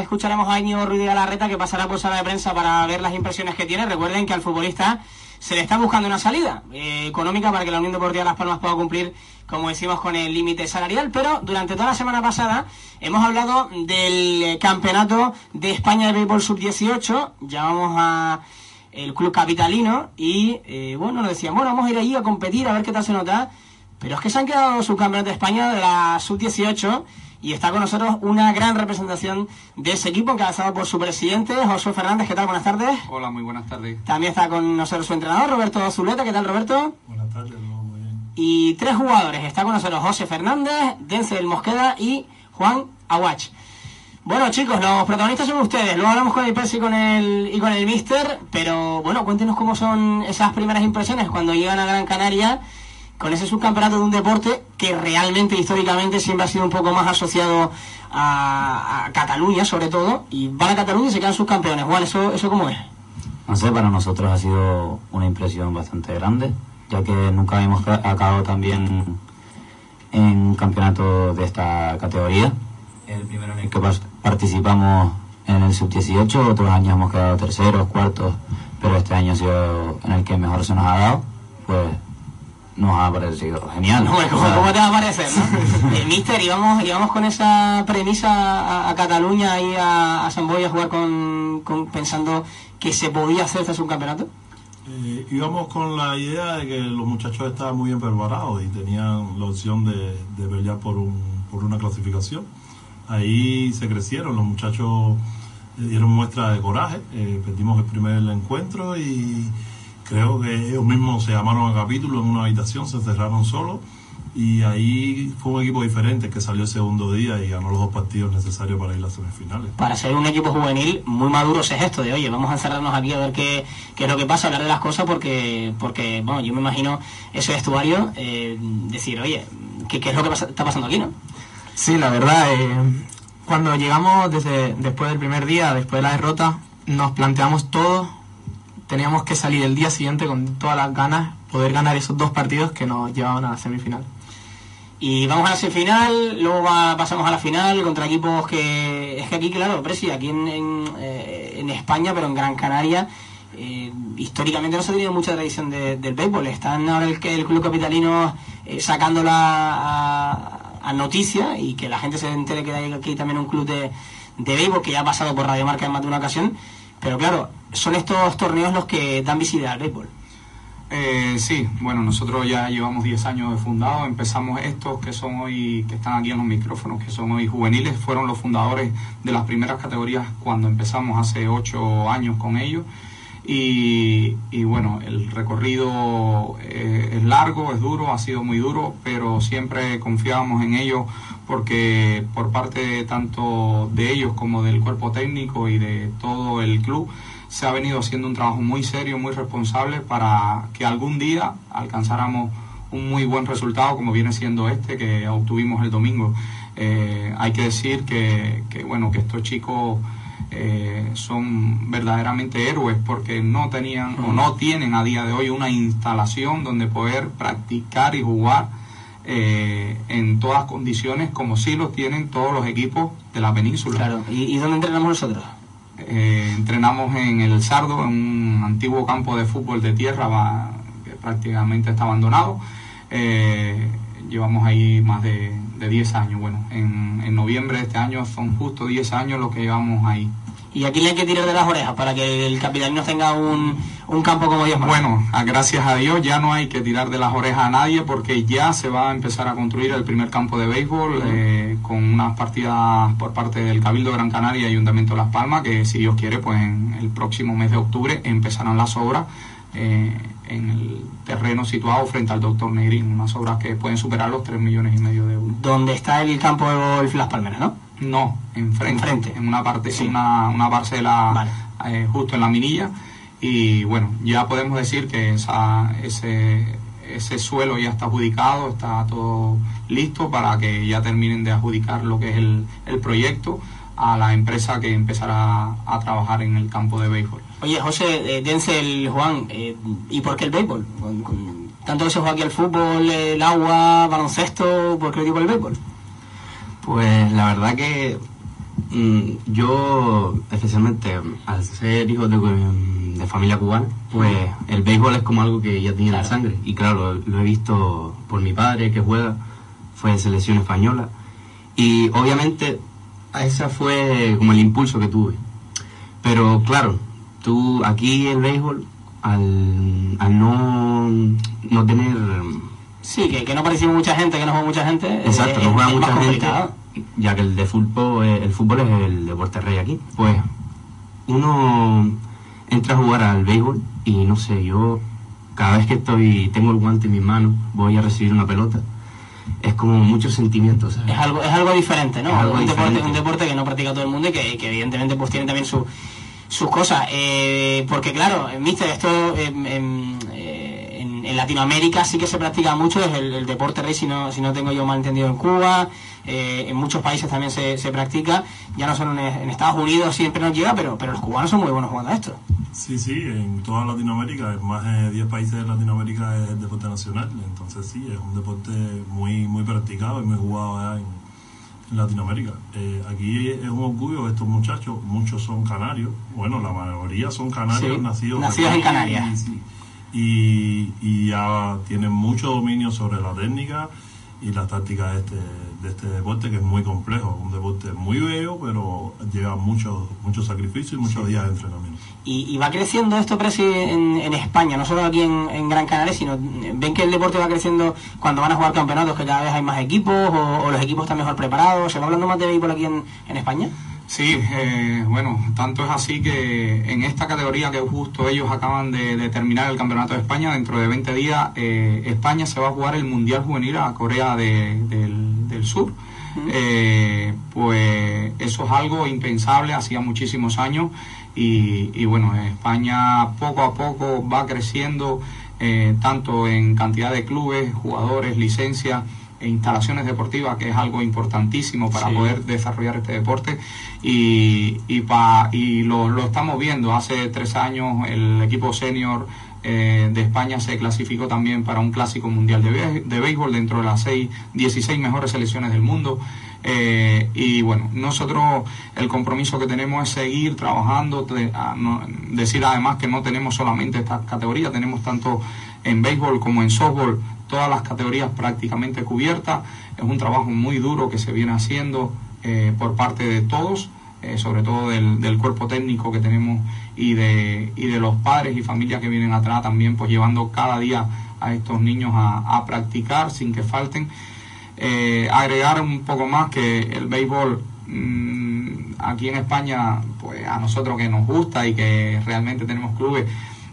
Escucharemos a Íñigo Ruiz de Galarreta que pasará por sala de prensa para ver las impresiones que tiene. Recuerden que al futbolista se le está buscando una salida eh, económica para que la Unión Deportiva Las Palmas pueda cumplir, como decimos, con el límite salarial. Pero durante toda la semana pasada hemos hablado del campeonato de España de béisbol sub-18. Ya vamos a el club capitalino y eh, bueno, nos decían, bueno, vamos a ir allí a competir a ver qué tal se nota. Pero es que se han quedado subcampeonatos de España de la sub-18 y está con nosotros una gran representación de ese equipo encabezado por su presidente, José Fernández. ¿Qué tal? Buenas tardes. Hola, muy buenas tardes. También está con nosotros su entrenador, Roberto Zuleta. ¿Qué tal, Roberto? Buenas tardes, muy bien. Y tres jugadores. Está con nosotros José Fernández, Denzel Mosqueda y Juan Aguach. Bueno, chicos, los protagonistas son ustedes. Luego hablamos con el Pers y con el, y con el Mister. Pero bueno, cuéntenos cómo son esas primeras impresiones cuando llegan a Gran Canaria con ese subcampeonato de un deporte que realmente históricamente siempre ha sido un poco más asociado a, Cataluña sobre todo y van a Cataluña y se quedan subcampeones. Juan, ¿eso, ¿eso cómo es? No sé, para nosotros ha sido una impresión bastante grande, ya que nunca habíamos ca- acabado también en un campeonato de esta categoría. El primero en el que participamos en el sub-18, otros años hemos quedado terceros, cuartos, pero este año ha sido en el que mejor se nos ha dado, pues nos ha parecido genial. No, ¿cómo, te va a parecer, no? El Mister, íbamos, íbamos con esa premisa a, a Cataluña y a, a San Boy a jugar con, con- pensando que se podía hacer este subcampeonato. Eh, íbamos con la idea de que los muchachos estaban muy bien preparados y tenían la opción de, de pelear por, un, por una clasificación. Ahí se crecieron, los muchachos eh, dieron muestra de coraje, eh, perdimos el primer encuentro y creo que ellos mismos se llamaron a capítulo en una habitación, se cerraron solos y ahí fue un equipo diferente que salió el segundo día y ganó los dos partidos necesarios para ir a las semifinales. Para ser un equipo juvenil, muy maduros es esto de, oye, vamos a encerrarnos aquí a ver qué, qué es lo que pasa, hablar de las cosas, porque, porque bueno, yo me imagino ese vestuario, eh, decir, oye, ¿qué, qué es lo que pasa- está pasando aquí, no? Sí, la verdad, eh, cuando llegamos desde después del primer día, después de la derrota, nos planteamos todo, teníamos que salir el día siguiente con todas las ganas, poder ganar esos dos partidos que nos llevaban a la semifinal. Y vamos a la semifinal, luego va- pasamos a la final contra equipos que... Es que aquí, claro, Presi, aquí en, en, eh, España, pero en Gran Canaria, eh, históricamente no se ha tenido mucha tradición de- del béisbol. Están ahora el, el Club Capitalino eh, sacándola a, a noticia y que la gente se entere que hay aquí también un club de, de béisbol que ya ha pasado por Radio Marca en más de una ocasión. Pero claro, son estos torneos los que dan visibilidad al béisbol. Eh, sí, bueno, nosotros ya llevamos 10 años de fundado, empezamos estos que son hoy, que están aquí en los micrófonos, que son hoy juveniles, fueron los fundadores de las primeras categorías cuando empezamos hace 8 años con ellos. Y, bueno, el recorrido eh, es largo, es duro, ha sido muy duro, pero siempre confiábamos en ellos porque por parte tanto de ellos como del cuerpo técnico y de todo el club se ha venido haciendo un trabajo muy serio, muy responsable para que algún día alcanzáramos un muy buen resultado como viene siendo este que obtuvimos el domingo. Eh, hay que decir que, que, bueno que estos chicos eh, son verdaderamente héroes porque no tenían o no tienen a día de hoy una instalación donde poder practicar y jugar eh, en todas condiciones como sí lo tienen todos los equipos de la península. Claro, ¿y, y dónde entrenamos nosotros? Eh, entrenamos en el Sardo, en un antiguo campo de fútbol de tierra va- que prácticamente está abandonado. Eh, llevamos ahí más de, de 10 años. Bueno, en, en noviembre de este año son justo 10 años lo que llevamos ahí. Y aquí le hay que tirar de las orejas para que el capitalino tenga un, un campo como Dios manda. Bueno, a- gracias a Dios ya no hay que tirar de las orejas a nadie porque ya se va a empezar a construir el primer campo de béisbol eh, con unas partidas por parte del Cabildo Gran Canaria y Ayuntamiento de Las Palmas que si Dios quiere pues en el próximo mes de octubre empezarán las obras eh, en el terreno situado frente al Doctor Negrín, unas obras que pueden superar los 3 millones y medio de euros. Donde está el campo de golf Las Palmeras, ¿no? No, enfrente, Enfrente. en una parte, Sí. una, una parcela Vale. eh, justo en la minilla y bueno, ya podemos decir que esa, ese, ese suelo ya está adjudicado, está todo listo para que ya terminen de adjudicar lo que es el, el proyecto a la empresa que empezará a trabajar en el campo de béisbol. Oye, José, eh, Denzel, Juan, eh, ¿y por qué el béisbol? Con- con- tanto que se juega aquí el fútbol, el agua, baloncesto, ¿por qué digo el béisbol? Pues la verdad que mm, yo, especialmente al ser hijo de, de familia cubana, pues el béisbol es como algo que ya tiene en la sangre. Y claro, lo, lo he visto por mi padre que juega, fue de selección española. Y obviamente ese fue como el impulso que tuve. Pero claro, tú aquí el béisbol, al, al no, no tener Sí, que, que no participa mucha gente, que no juega mucha gente. eh, Exacto, es- no juega mucha gente. Ya que el de fútbol, eh, el fútbol es el deporte rey aquí. Pues uno entra a jugar al béisbol y no sé, yo cada vez que estoy, tengo el guante en mis manos, voy a recibir una pelota, es como muchos sentimientos, ¿sabes? Es algo, es algo diferente, ¿no? Algo un, Deporte, un deporte que no practica todo el mundo y que, que evidentemente pues tiene también su, sus cosas. Eh, porque claro, mister, esto em, em, eh, en, Latinoamérica sí que se practica mucho, es el, el deporte rey, si no, si no tengo yo mal entendido en Cuba, eh, en muchos países también se, se practica, ya no solo en, en Estados Unidos siempre nos llega, pero, pero los cubanos son muy buenos jugando a esto. Sí, sí, en toda Latinoamérica, en más de 10 países de Latinoamérica es el deporte nacional, entonces sí, es un deporte muy muy practicado y muy jugado allá en, en Latinoamérica. Eh, aquí es un orgullo estos muchachos, muchos son canarios, bueno, la mayoría son canarios Sí, nacidos, nacidos en Canarias. y sí. Y, y ya tienen mucho dominio sobre la técnica y las tácticas de este, de este deporte que es muy complejo, un deporte muy bello, pero lleva mucho, mucho sacrificio y muchos días de entrenamiento. Y, y va creciendo esto, Presi, en, en España, no solo aquí en, en Gran Canaria, sino ven que el deporte va creciendo cuando van a jugar campeonatos, que cada vez hay más equipos o, o los equipos están mejor preparados. ¿Se va hablando más de béisbol aquí en, en España? Sí, eh, bueno, tanto es así que en esta categoría que justo ellos acaban de, de terminar el Campeonato de España, dentro de 20 días eh, España se va a jugar el Mundial Juvenil a Corea de- del, del Sur. Eh, pues eso es algo impensable, hacía muchísimos años y, y bueno, España poco a poco va creciendo eh, tanto en cantidad de clubes, jugadores, licencias e instalaciones deportivas, que es algo importantísimo para Sí. poder desarrollar este deporte y, y, pa- y lo, lo estamos viendo. Hace tres años el equipo senior eh, de España se clasificó también para un clásico mundial de, de béisbol dentro de las seis, 16 mejores selecciones del mundo. Eh, y bueno, nosotros el compromiso que tenemos es seguir trabajando, a- no- decir además que no tenemos solamente estas categorías, tenemos tanto en béisbol como en softball todas las categorías prácticamente cubiertas. Es un trabajo muy duro que se viene haciendo eh, por parte de todos, eh, sobre todo del, del cuerpo técnico que tenemos y de, y de los padres y familias que vienen atrás también, pues llevando cada día a estos niños a, a practicar sin que falten. Eh, agregar un poco más que el béisbol mm, aquí en España, pues a nosotros que nos gusta y que realmente tenemos clubes,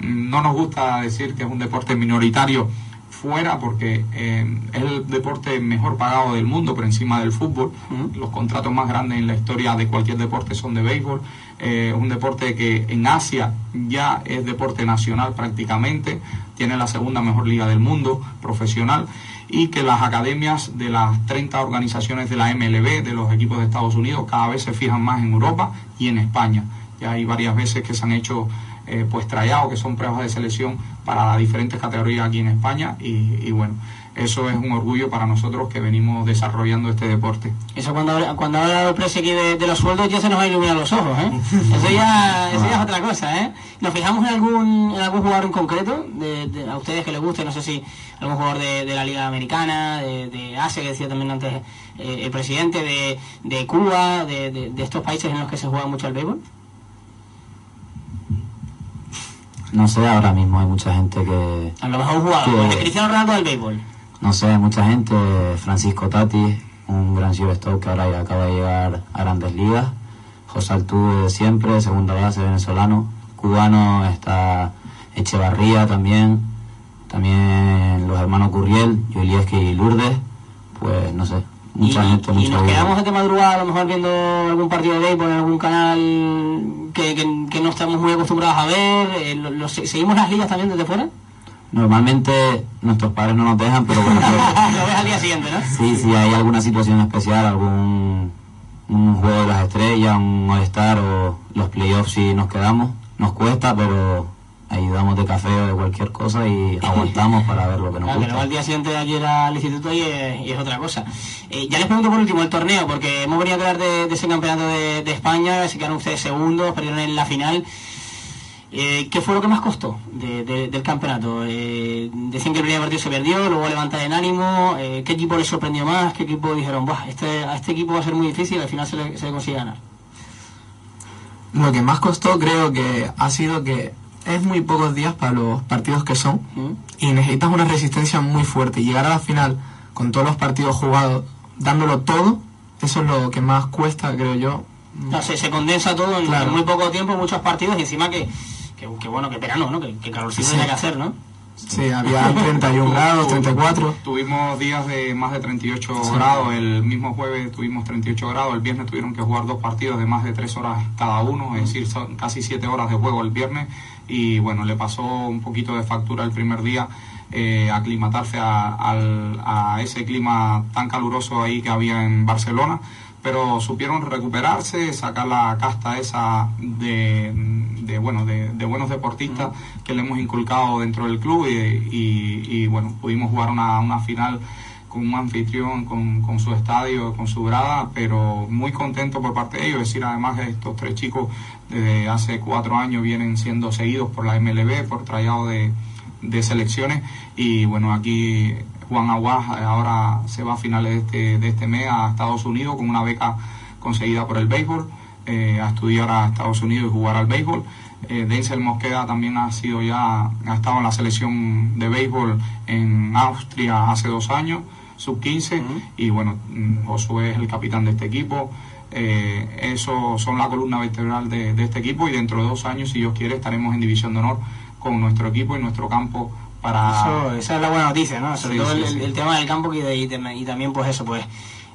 mm, no nos gusta decir que es un deporte minoritario fuera porque eh, es el deporte mejor pagado del mundo por encima del fútbol. Los contratos más grandes en la historia de cualquier deporte son de béisbol. Eh, es un deporte que en Asia ya es deporte nacional prácticamente, tiene la segunda mejor liga del mundo profesional y que las academias de las 30 organizaciones de la MLB, de los equipos de Estados Unidos, cada vez se fijan más en Europa y en España. Ya hay varias veces que se han hecho eh, pues trayados, que son pruebas de selección para las diferentes categorías aquí en España y, y bueno, eso es un orgullo para nosotros que venimos desarrollando este deporte. Eso cuando cuando habla el precio aquí de, de los sueldos ya se nos va a iluminar los ojos, ¿eh? Eso ya, eso ya es otra cosa, ¿eh? ¿Nos fijamos en algún, en algún jugador en concreto? De, de- a ustedes que les guste, no sé si algún jugador de, de la Liga Americana, de, de Asia, que decía también antes eh, el presidente, de, de Cuba, de, de- de estos países en los que se juega mucho el béisbol. No sé, ahora mismo hay mucha gente que... A lo mejor un jugador, Cristiano Ronaldo del béisbol. No sé, mucha gente, Francisco Tati, un gran shortstop que ahora acaba de llegar a grandes ligas. José Altuve siempre, segunda base venezolano. Cubano está Echevarría también. También los hermanos Curriel, Yulieski y Lourdes. Pues no sé, Mucha y, gente, y mucho nos quedamos de madrugada a lo mejor viendo algún partido de béisbol en algún canal que, que- que no estamos muy acostumbrados a ver. eh, lo- lo- ¿Seguimos las ligas también desde fuera? Normalmente nuestros padres no nos dejan, pero bueno, lo ves al día siguiente, ¿no? sí, sí, hay alguna situación especial, algún un juego de las estrellas, un All-Star o los playoffs si nos quedamos. Nos cuesta, pero ayudamos de café o de cualquier cosa y aguantamos para ver lo que nos Claro, que gusta. al día siguiente de ayer al instituto y es, y es otra cosa. Eh, ya les pregunto por último el torneo, porque hemos venido a hablar de, de ese campeonato de, de España, se quedaron ustedes segundos, perdieron en la final. Eh, ¿Qué fue lo que más costó de- de- del campeonato? Eh, decían que el primer partido se perdió, luego levantar en ánimo. eh, ¿Qué equipo les sorprendió más? ¿Qué equipo dijeron, Buah, este, a este equipo va a ser muy difícil y al final se le, se le consigue ganar? Lo que más costó creo que ha sido que es muy pocos días para los partidos que son ¿Mm? y necesitas una resistencia muy fuerte. Llegar a la final con todos los partidos jugados, dándolo todo, eso es lo que más cuesta, creo yo. No, se, se condensa todo en, Claro. en muy poco tiempo, muchos partidos y encima que, que, que bueno, que verano, ¿no? Que, que calorcito Sí. tiene que hacer, ¿no? Sí, había 31 grados, 34. Tuvimos días de más de 38 grados, el mismo jueves tuvimos 38 grados, el viernes tuvieron que jugar dos partidos de más de tres horas cada uno, es decir, son casi siete horas de juego el viernes y bueno, le pasó un poquito de factura el primer día eh, aclimatarse a, al- a ese clima tan caluroso ahí que había en Barcelona, pero supieron recuperarse, sacar la casta esa de, de, bueno, de, de buenos deportistas que le hemos inculcado dentro del club y, y- y, bueno, pudimos jugar una, una final un anfitrión, con, con su estadio, con su grada, pero muy contento por parte de ellos. Es decir, además de estos tres chicos desde hace cuatro años vienen siendo seguidos por la MLB, por trayado de, de selecciones y bueno, aquí Juan Aguas eh, ahora se va a finales de este, de este mes a Estados Unidos con una beca conseguida por el béisbol, eh, a estudiar a Estados Unidos y jugar al béisbol. Eh, Denzel Mosqueda también ha sido ya, ha estado en la selección de béisbol en Austria hace dos años, sub 15, y bueno, mm, Josué es el capitán de este equipo. Eh, eso son la columna vertebral de, de este equipo y dentro de dos años, si Dios quiere, estaremos en división de honor con nuestro equipo y nuestro campo para... Eso, esa es la buena noticia, ¿no? Sobre Sí, todo sí, el, sí. el tema del campo y de- y también pues eso, pues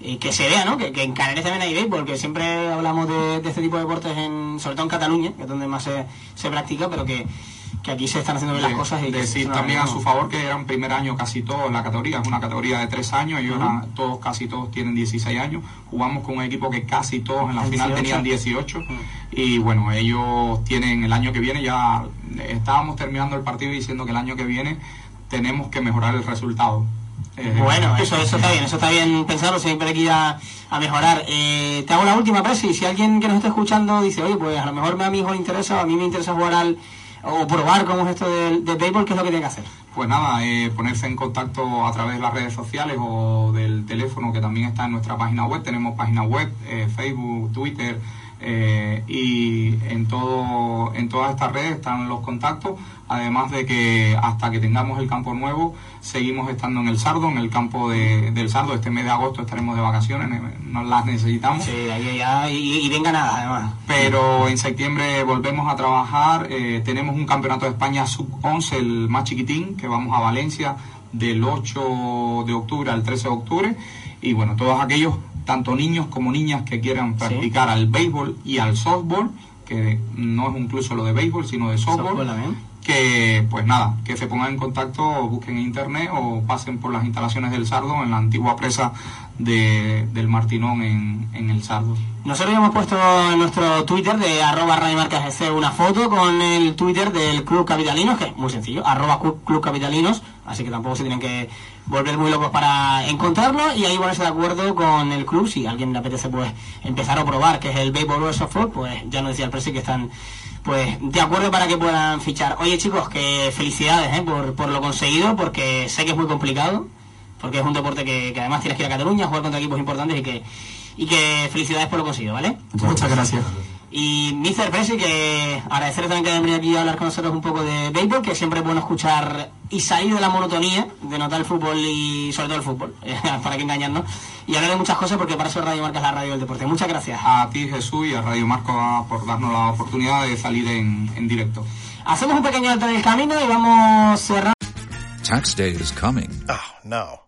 eh, que se vea, ¿no? Que, que en Canarias también hay béisbol, que siempre hablamos de, de este tipo de deportes, en, sobre todo en Cataluña, que es donde más se, se practica, pero que, que aquí se están haciendo bien las cosas y que decir también a su favor que eran primer año casi todos en la categoría, es una categoría de tres años, ellos eran todos, casi todos tienen 16 años, jugamos con un equipo que casi todos en la final 18. tenían 18 y bueno, ellos tienen el año que viene ya, estábamos terminando el partido diciendo que el año que viene tenemos que mejorar el resultado. Bueno, eso, eso está bien, eso está bien pensarlo, siempre hay que ir a, a mejorar. Eh, te hago la última, Presi, si alguien que nos está escuchando dice, oye, pues a lo mejor a mi hijo le interesa, o a mí me interesa jugar al, o probar cómo es esto del, del béisbol, ¿qué es lo que tiene que hacer? Pues nada, eh, ponerse en contacto a través de las redes sociales o del teléfono que también está en nuestra página web. Tenemos página web, eh, Facebook, Twitter eh, y en todo en todas estas redes están los contactos. Además de que hasta que tengamos el campo nuevo seguimos estando en el Sardo, en el campo de- del Sardo. Este mes de agosto estaremos de vacaciones, eh, nos las necesitamos. Sí, ahí ya, y, y venga nada, además. Pero en septiembre volvemos a trabajar. eh, tenemos un campeonato de España sub-11, el más chiquitín, que vamos a Valencia del 8 de octubre al 13 de octubre. Y bueno, todos aquellos, tanto niños como niñas que quieran practicar al béisbol y al softball, que no es un club solo de béisbol, sino de softball, Softball. Que pues nada, que se pongan en contacto o busquen en internet o pasen por las instalaciones del Sardo en la antigua presa de- del Martinón en, en el Sardo. Nosotros hemos puesto en nuestro Twitter de arroba Radio Marcas GC una foto con el Twitter del Club Capitalinos, que es muy sencillo, arroba Club Capitalinos, así que tampoco se tienen que volver muy locos para encontrarlo y ahí ponerse de acuerdo con el club, si alguien le apetece pues empezar a probar que es el béisbol o el softball, pues ya nos decía el presi que están pues de acuerdo para que puedan fichar. Oye chicos, que felicidades ¿eh? por, por lo conseguido, porque sé que es muy complicado, porque es un deporte que, además tienes que ir a Cataluña, jugar contra equipos importantes y que, y que felicidades por lo conseguido, ¿vale? Muchas gracias. Y Mr. Presi, que agradecerle también que haya venido aquí a hablar con nosotros un poco de béisbol, que siempre es bueno escuchar y salir de la monotonía de notar el fútbol y sobre todo el fútbol, para que engañarnos, y hablar de muchas cosas porque para eso Radio Marca es la radio del deporte. Muchas gracias. a ti Jesús y a Radio Marco por darnos la oportunidad de salir en, en directo. Hacemos un pequeño alto en el camino y vamos cerrando. Tax day is coming. Oh, no.